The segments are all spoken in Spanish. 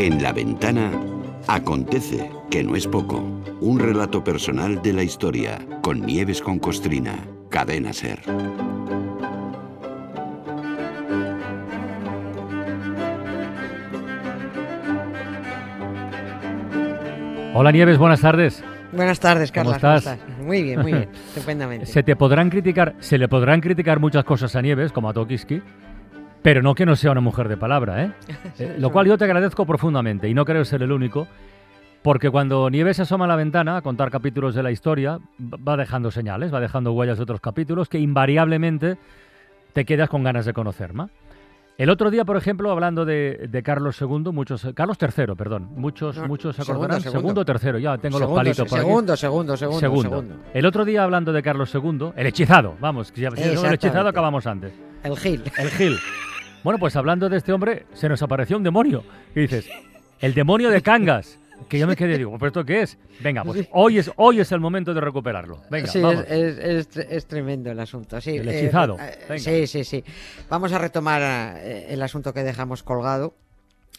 En la ventana acontece, que no es poco, un relato personal de la historia con Nieves con Costrina, cadena ser. Hola Nieves, buenas tardes. Buenas tardes, ¿Cómo Carla. estás? Muy bien, muy bien, estupendamente. Se te podrán criticar, se le podrán criticar muchas cosas a Nieves, como a Tokiski, pero no que no sea una mujer de palabra, ¿eh? Eh, Lo cual yo te agradezco profundamente y no creo ser el único, porque cuando Nieves se asoma a la ventana a contar capítulos de la historia, va dejando señales, va dejando huellas de otros capítulos que invariablemente te quedas con ganas de conocer más. El otro día, por ejemplo, hablando de, de Carlos II, muchos, Carlos III, perdón, muchos, No, muchos se segundo, acordarán. segundo. o tercero, ya tengo segundo, los palitos por aquí. segundo, segundo, segundo, Segundo. segundo. El otro día hablando de Carlos II, el hechizado, vamos, si del Exactamente. hechizado acabamos antes. El Gil. El Gil. Bueno, pues hablando de este hombre, se nos apareció un demonio. Y dices, el demonio de Cangas. Que yo me quedé y digo, ¿pero esto qué es? Venga, pues hoy es, hoy es el momento de recuperarlo. Venga, sí, vamos. es, es- es- tremendo el asunto. Sí, El eh, hechizado. eh, Venga. sí, sí, sí. Vamos a retomar eh, el asunto que dejamos colgado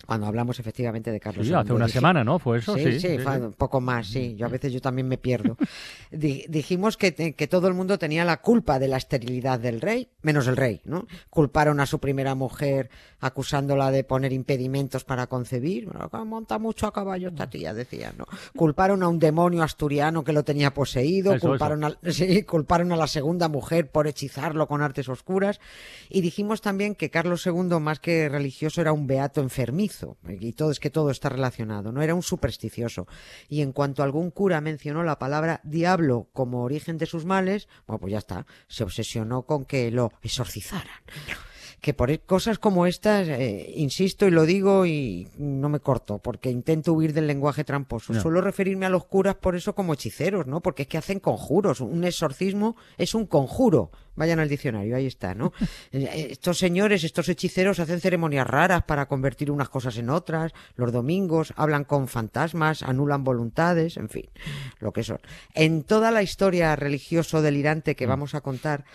cuando hablamos efectivamente de Carlos Sí, hace una Dije- semana, ¿no? Fue eso, Sí, sí. sí, fue un poco más, sí. Yo a veces yo también me pierdo. Di- dijimos que, te- que todo el mundo tenía la culpa de la esterilidad del rey, menos el rey, ¿no? Culparon a su primera mujer acusándola de poner impedimentos para concebir. Bueno, que monta mucho a caballo esta tía, decía, ¿no? Culparon a un demonio asturiano que lo tenía poseído, Eso, culparon, A, sí, culparon a la segunda mujer por hechizarlo con artes oscuras. Y dijimos también que Carlos II, más que religioso, era un beato enfermizo. Y todo es que todo está relacionado, ¿no? Era un supersticioso. Y en cuanto algún cura mencionó la palabra diablo como origen de sus males, bueno, pues ya está. Se obsesionó con que lo exorcizaran que por cosas como estas, eh, insisto y lo digo y no me corto, porque intento huir del lenguaje tramposo. No. Suelo referirme a los curas por eso como hechiceros, ¿no? Porque es que hacen conjuros. Un exorcismo es un conjuro. Vayan al diccionario, ahí está, ¿no? Eh, estos señores, estos hechiceros hacen ceremonias raras para convertir unas cosas en otras. Los domingos hablan con fantasmas, anulan voluntades, en fin, lo que son. En toda la historia religioso delirante que vamos a contar,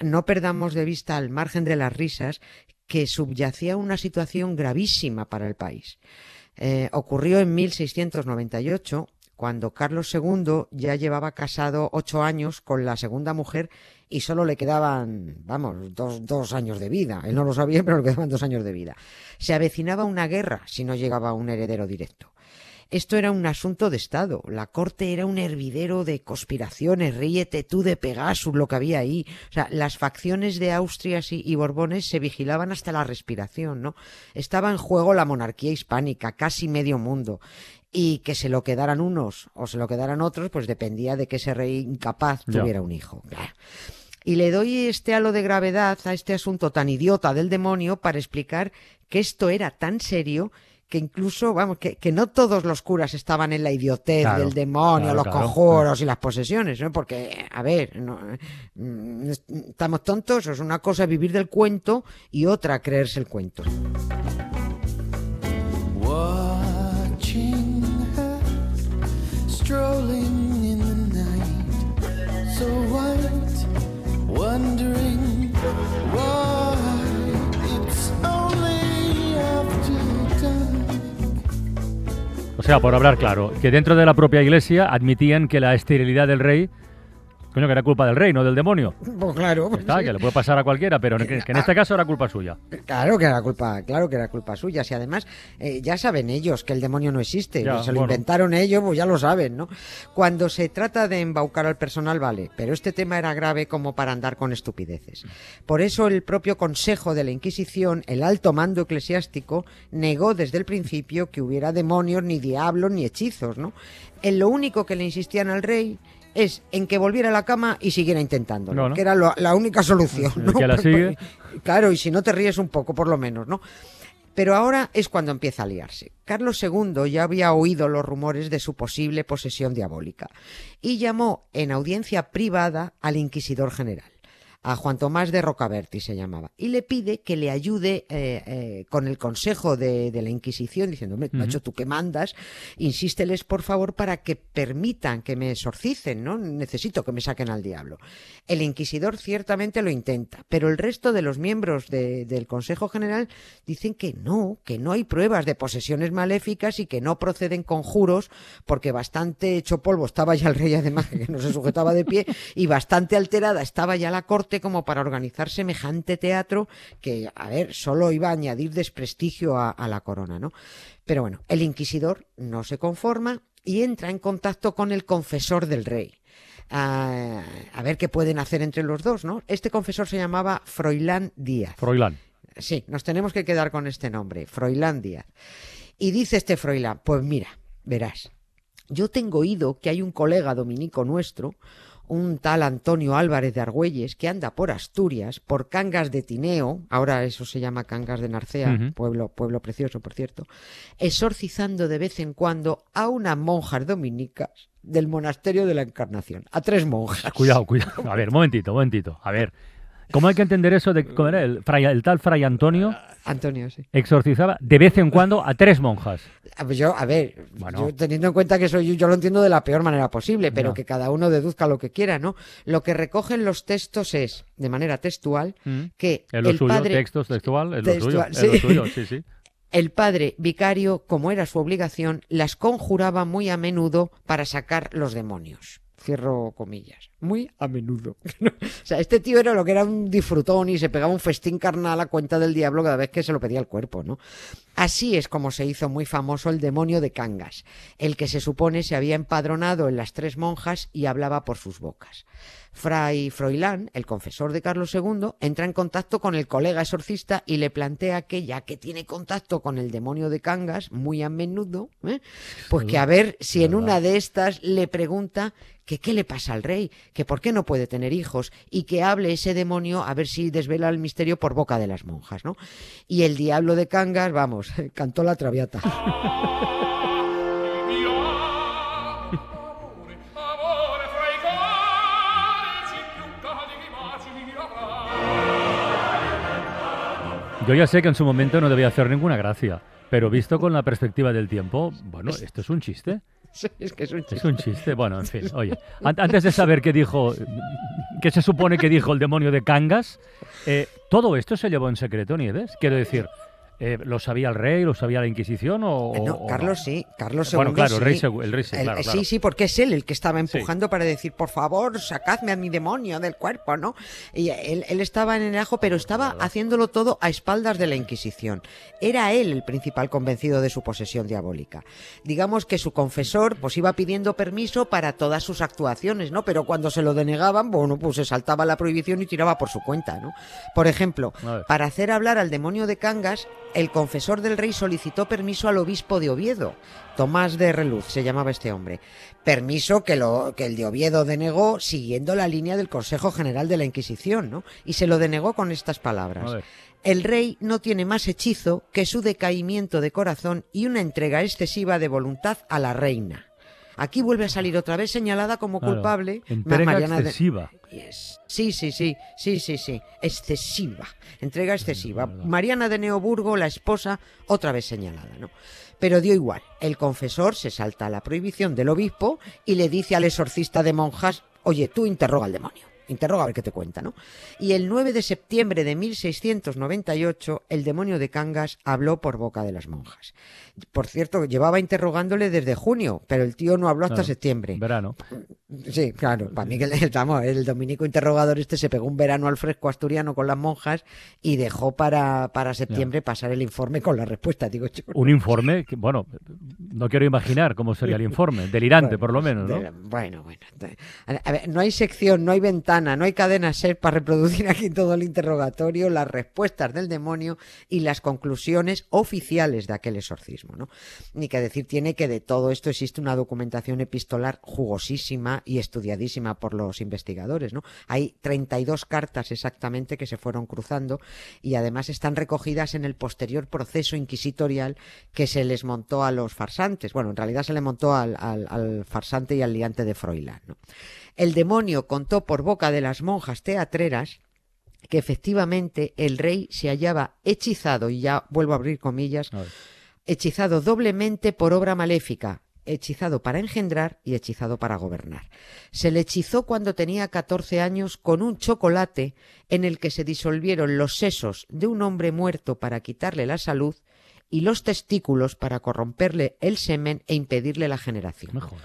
no perdamos de vista, al margen de las risas, que subyacía una situación gravísima para el país. Eh, ocurrió en 1698, cuando Carlos II ya llevaba casado ocho años con la segunda mujer y solo le quedaban, vamos, dos, dos años de vida. Él no lo sabía, pero le quedaban dos años de vida. Se avecinaba una guerra si no llegaba un heredero directo. Esto era un asunto de Estado. La corte era un hervidero de conspiraciones. Ríete tú de Pegasus, lo que había ahí. O sea, las facciones de Austria y, y Borbones se vigilaban hasta la respiración, ¿no? Estaba en juego la monarquía hispánica, casi medio mundo. Y que se lo quedaran unos o se lo quedaran otros, pues dependía de que ese rey incapaz tuviera un hijo. Y le doy este halo de gravedad a este asunto tan idiota del demonio para explicar que esto era tan serio que incluso, vamos, que, que no todos los curas estaban en la idiotez Claro, del demonio, claro, los claro. conjuros y las posesiones, ¿no? Porque, a ver, no, mm, estamos tontos, es una cosa vivir del cuento y otra creerse el cuento. Watching her strolling in the night, so white, sea, por hablar claro, que dentro de la propia iglesia admitían que la esterilidad del rey, coño, que era culpa del rey, no del demonio. Pues claro, pues Está, sí. que le puede pasar a cualquiera, pero que, que en este caso era culpa suya. Claro que era culpa, claro que era culpa suya. Si además eh, ya saben ellos que el demonio no existe, Ya, se lo bueno. inventaron ellos, pues ya lo saben, ¿no? Cuando se trata de embaucar al personal, vale, pero este tema era grave como para andar con estupideces. Por eso el propio Consejo de la Inquisición, el alto mando eclesiástico, negó desde el principio que hubiera demonios, ni diablos, ni hechizos, ¿no? En lo único que le insistían al rey es en que volviera a la cama y siguiera intentándolo, No, no. que era lo- la única solución. ¿no? que la sigue. Claro, y si no te ríes un poco, por lo menos, ¿no? Pero ahora es cuando empieza a liarse. Carlos II ya había oído los rumores de su posible posesión diabólica y llamó en audiencia privada al inquisidor general, a Juan Tomás de Rocaberti se llamaba, y le pide que le ayude eh, eh, con el consejo de, de la Inquisición, diciendo, "Hombre, macho, tú que mandas, insísteles por favor para que permitan que me exorcicen, ¿no? Necesito que me saquen al diablo. El inquisidor ciertamente lo intenta, pero el resto de los miembros de- del Consejo General dicen que no, que no hay pruebas de posesiones maléficas y que no proceden conjuros, porque bastante hecho polvo estaba ya el rey, además, que no se sujetaba de pie, y bastante alterada estaba ya la corte como para organizar semejante teatro que, a ver, solo iba a añadir desprestigio a, a la corona, ¿no? Pero bueno, el inquisidor no se conforma y entra en contacto con el confesor del rey. A, a ver qué pueden hacer entre los dos, ¿no? Este confesor se llamaba Froilán Díaz. Froilán. Sí, nos tenemos que quedar con este nombre, Froilán Díaz. Y dice este Froilán, pues mira, verás, yo tengo oído que hay un colega dominico nuestro, un tal Antonio Álvarez de Argüelles, que anda por Asturias, por Cangas de Tineo, ahora eso se llama Cangas de Narcea, pueblo, pueblo precioso, por cierto, exorcizando de vez en cuando a unas monjas dominicas del monasterio de la Encarnación, a tres monjas. Cuidado, cuidado. A ver, momentito, momentito. A ver. ¿Cómo hay que entender eso de cómo era el, fray- el tal fray Antonio Antonio, sí. exorcizaba de vez en cuando a tres monjas? A ver, Yo, a ver, Bueno. yo teniendo en cuenta que soy yo, lo entiendo de la peor manera posible, pero que cada uno deduzca lo que quiera, ¿no? Lo que recogen los textos es, de manera textual, Mm. que lo el suyo, padre, textos textual, es lo suyo, Textual, es lo sí. suyo, sí, sí. el padre vicario, como era su obligación, las conjuraba muy a menudo para sacar los demonios. Cierro comillas. Muy a menudo. o sea, este tío era lo que era un disfrutón y se pegaba un festín carnal a cuenta del diablo cada vez que se lo pedía el cuerpo, ¿no? Así es como se hizo muy famoso el demonio de Cangas, el que se supone se había empadronado en las tres monjas y hablaba por sus bocas. Fray Froilán, el confesor de Carlos II, entra en contacto con el colega exorcista y le plantea que, ya que tiene contacto con el demonio de Cangas muy a menudo, ¿eh? pues que a ver si en una de estas le pregunta que qué le pasa al rey, que por qué no puede tener hijos y que hable ese demonio a ver si desvela el misterio por boca de las monjas, ¿no? Y el diablo de Cangas, vamos, cantó la traviata. Yo ya sé que en su momento no debía hacer ninguna gracia, pero visto con la perspectiva del tiempo, bueno, esto es un chiste. Es que es un Es chiste. un chiste. Bueno, en fin, oye, an- antes de saber qué dijo, qué se supone que dijo el demonio de Cangas, eh, todo esto se llevó en secreto, Nieves. Quiero decir, eh, ¿lo sabía el rey, lo sabía la Inquisición o, Eh, No, o Carlos sí, Carlos II Bueno, claro, el rey, sí. segu- el rey sí, El- claro, sí, sí, porque es él el que estaba empujando para decir, por favor, sacadme a mi demonio del cuerpo, ¿no? Y él, él estaba en el ajo, pero estaba haciéndolo todo a espaldas de la Inquisición. Era él el principal convencido de su posesión diabólica. Digamos que su confesor, pues iba pidiendo permiso para todas sus actuaciones, ¿no? Pero cuando se lo denegaban, bueno, pues se saltaba la prohibición y tiraba por su cuenta, ¿no? Por ejemplo, para hacer hablar al demonio de Cangas, el confesor del rey solicitó permiso al obispo de Oviedo, Tomás de Reluz se llamaba este hombre. Permiso que, lo, que el de Oviedo denegó siguiendo la línea del Consejo General de la Inquisición, ¿no? Y se lo denegó con estas palabras. El rey no tiene más hechizo que su decaimiento de corazón y una entrega excesiva de voluntad a la reina. Aquí vuelve a salir otra vez señalada como Claro, culpable Entrega Mariana de- excesiva. Yes. Sí, sí, sí, sí, sí, sí. Excesiva. Entrega excesiva. Mariana de Neoburgo, la esposa, otra vez señalada, ¿no? Pero dio igual. El confesor se salta a la prohibición del obispo y le dice al exorcista de monjas, oye, tú interroga al demonio. Interroga a ver qué te cuenta, ¿no? Y el 9 de septiembre de 1698, el demonio de Cangas habló por boca de las monjas. Por cierto, llevaba interrogándole desde junio, pero el tío no habló hasta Claro, septiembre. Verano. Sí, claro. Para mí que el, el dominico interrogador este se pegó un verano al fresco asturiano con las monjas y dejó para, para septiembre pasar el informe con la respuesta, digo yo. Un informe, que, bueno, no quiero imaginar cómo sería el informe. Delirante, por lo menos, De- ¿no? Bueno, bueno. A ver, no hay sección, no hay ventana, no hay cadena ser para reproducir aquí todo el interrogatorio, las respuestas del demonio y las conclusiones oficiales de aquel exorcismo, ¿no? Ni que decir tiene que de todo esto existe una documentación epistolar jugosísima y estudiadísima por los investigadores, ¿no? Hay 32 cartas exactamente que se fueron cruzando y además están recogidas en el posterior proceso inquisitorial que se les montó a los farsantes. Bueno, en realidad se le montó al, farsante y al liante de Froilán. El demonio contó por boca de las monjas teatreras que efectivamente el rey se hallaba hechizado, y ya vuelvo a abrir comillas, A hechizado doblemente por obra maléfica, hechizado para engendrar y hechizado para gobernar. Se le hechizó cuando tenía 14 años con un chocolate en el que se disolvieron los sesos de un hombre muerto para quitarle la salud y los testículos para corromperle el semen e impedirle la generación. Me jodas.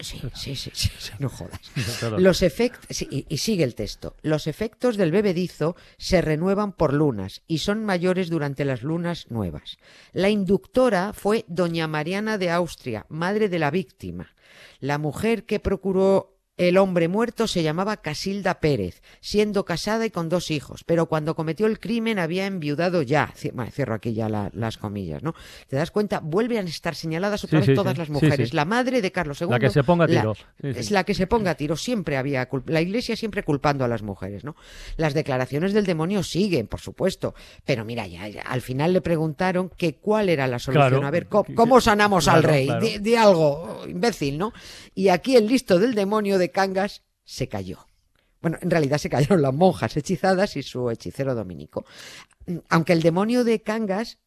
Sí, sí, sí, sí, sí, no jodas. Los efectos, y, y sigue el texto, los efectos del bebedizo se renuevan por lunas y son mayores durante las lunas nuevas. La inductora fue doña Mariana de Austria, madre de la víctima. La mujer que procuró el hombre muerto se llamaba Casilda Pérez, siendo casada y con dos hijos, pero cuando cometió el crimen había enviudado ya. Cierro aquí ya la- las comillas, ¿no? ¿Te das cuenta? Vuelven a estar señaladas otra Sí, vez sí, todas sí. las mujeres. La madre de Carlos II. La que se ponga a la- tiro. Sí. Es la que se ponga a tiro. Siempre había la Iglesia siempre culpando a las mujeres, ¿no? Las declaraciones del demonio siguen, por supuesto, pero mira, ya, ya, al final le preguntaron que cuál era la solución. Claro. A ver, ¿cómo, sanamos al rey? claro. Di, di algo, imbécil, ¿no? Y aquí el listo del demonio de Cangas se cayó. Bueno, en realidad se cayeron las monjas hechizadas y su hechicero dominico. Aunque el demonio de Cangas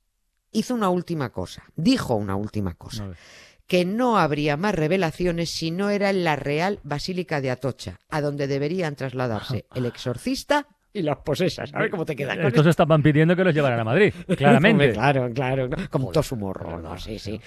hizo una última cosa, dijo una última cosa que no habría más revelaciones si no era en la Real Basílica de Atocha, a donde deberían trasladarse el exorcista y las posesas. A ver cómo te queda con Estos estaban pidiendo que los llevaran a Madrid, claramente. Claro, claro, con todo su morro, ¿no? Sí, sí.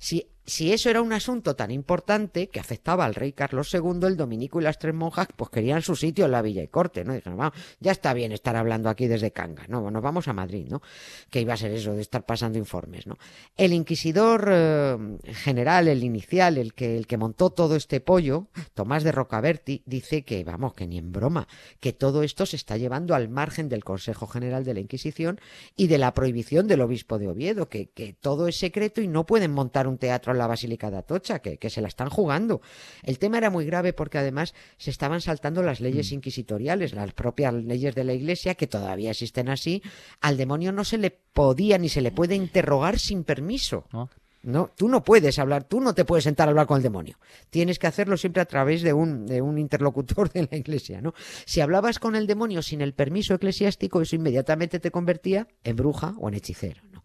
Si, si eso era un asunto tan importante que afectaba al rey Carlos II, el dominico y las tres monjas, pues querían su sitio en la villa y corte, ¿no? Dijeron, vamos, ya está bien estar hablando aquí desde Cangas, ¿no? Nos vamos a Madrid, ¿no? Que iba a ser eso de estar pasando informes, ¿no? El inquisidor eh, general, el inicial, el que, el que montó todo este pollo, Tomás de Rocaberti, dice que, vamos, que ni en broma, que todo esto se está llevando al margen del Consejo General de la Inquisición y de la prohibición del obispo de Oviedo, que, que todo es secreto y no pueden montar un teatro la Basílica de Atocha, que, que se la están jugando. El tema era muy grave porque además se estaban saltando las leyes inquisitoriales, las propias leyes de la Iglesia, que todavía existen así. Al demonio no se le podía ni se le puede interrogar sin permiso. ¿no? No, tú no puedes hablar, tú no te puedes sentar a hablar con el demonio. Tienes que hacerlo siempre a través de un, de un interlocutor de la iglesia, ¿no? Si hablabas con el demonio sin el permiso eclesiástico, eso inmediatamente te convertía en bruja o en hechicero, ¿no?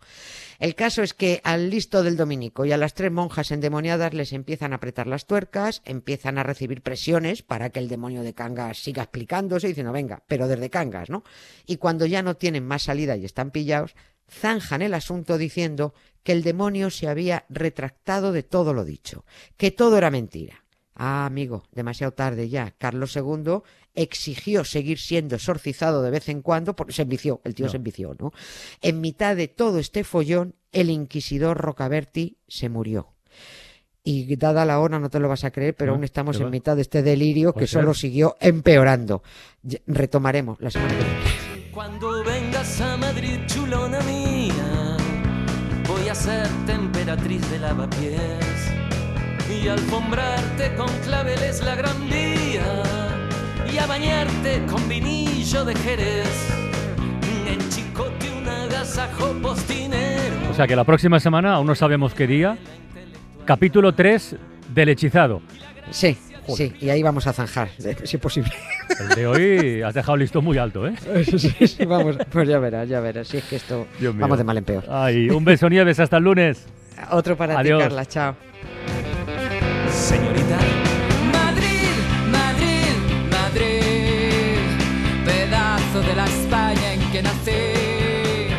El caso es que al listo del dominico y a las tres monjas endemoniadas les empiezan a apretar las tuercas, empiezan a recibir presiones para que el demonio de Cangas siga explicándose, diciendo, venga, pero desde Cangas, ¿no? Y cuando ya no tienen más salida y están pillados, zanjan el asunto diciendo que el demonio se había retractado de todo lo dicho, que todo era mentira. Ah, amigo, demasiado tarde ya. Carlos II exigió seguir siendo exorcizado de vez en cuando, porque se envició, el tío No. se envició, ¿no? En mitad de todo este follón, el inquisidor Rocaberti se murió. Y dada la hora, no te lo vas a creer, pero No, aún estamos ¿qué en va? mitad de este delirio que solo siguió empeorando. Retomaremos la semana que viene. Cuando vengas a Madrid, chulona mía, voy a ser temperatriz de lavapiés y alfombrarte con claveles la gran vía y a bañarte con vinillo de Jerez. En chicote un agasajo postinero. O sea que la próxima semana, aún no sabemos qué día, capítulo 3 del hechizado. Sí, sí, y ahí vamos a zanjar, si es posible. El de hoy has dejado listo muy alto, ¿eh? Sí, sí, vamos, pues ya verás, ya verás. Si es que esto vamos de mal en peor. Ay, un beso, Nieves, hasta el lunes. Otro para Adiós. ti, Carla, chao. Que nací.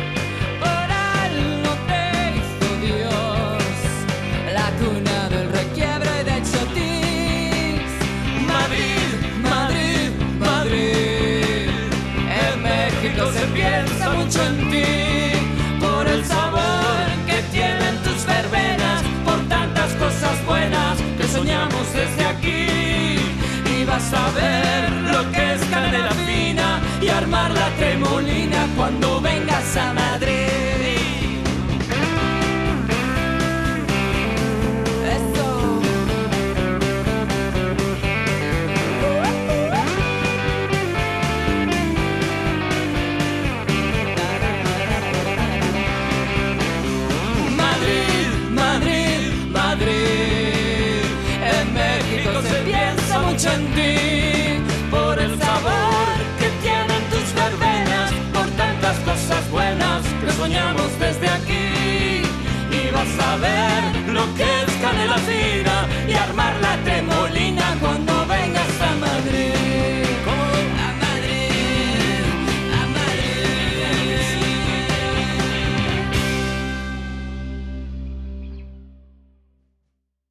Por algo te hizo Dios, la cuna del requiebro y del chotis. Madrid, Madrid, Madrid, en México se piensa mucho en ti, por el sabor que tienen tus verbenas, por tantas cosas buenas que soñamos desde aquí. Y vas a ver cuando vengas a Madrid. Madrid, Madrid. En México se piensa mucho en ti aquí.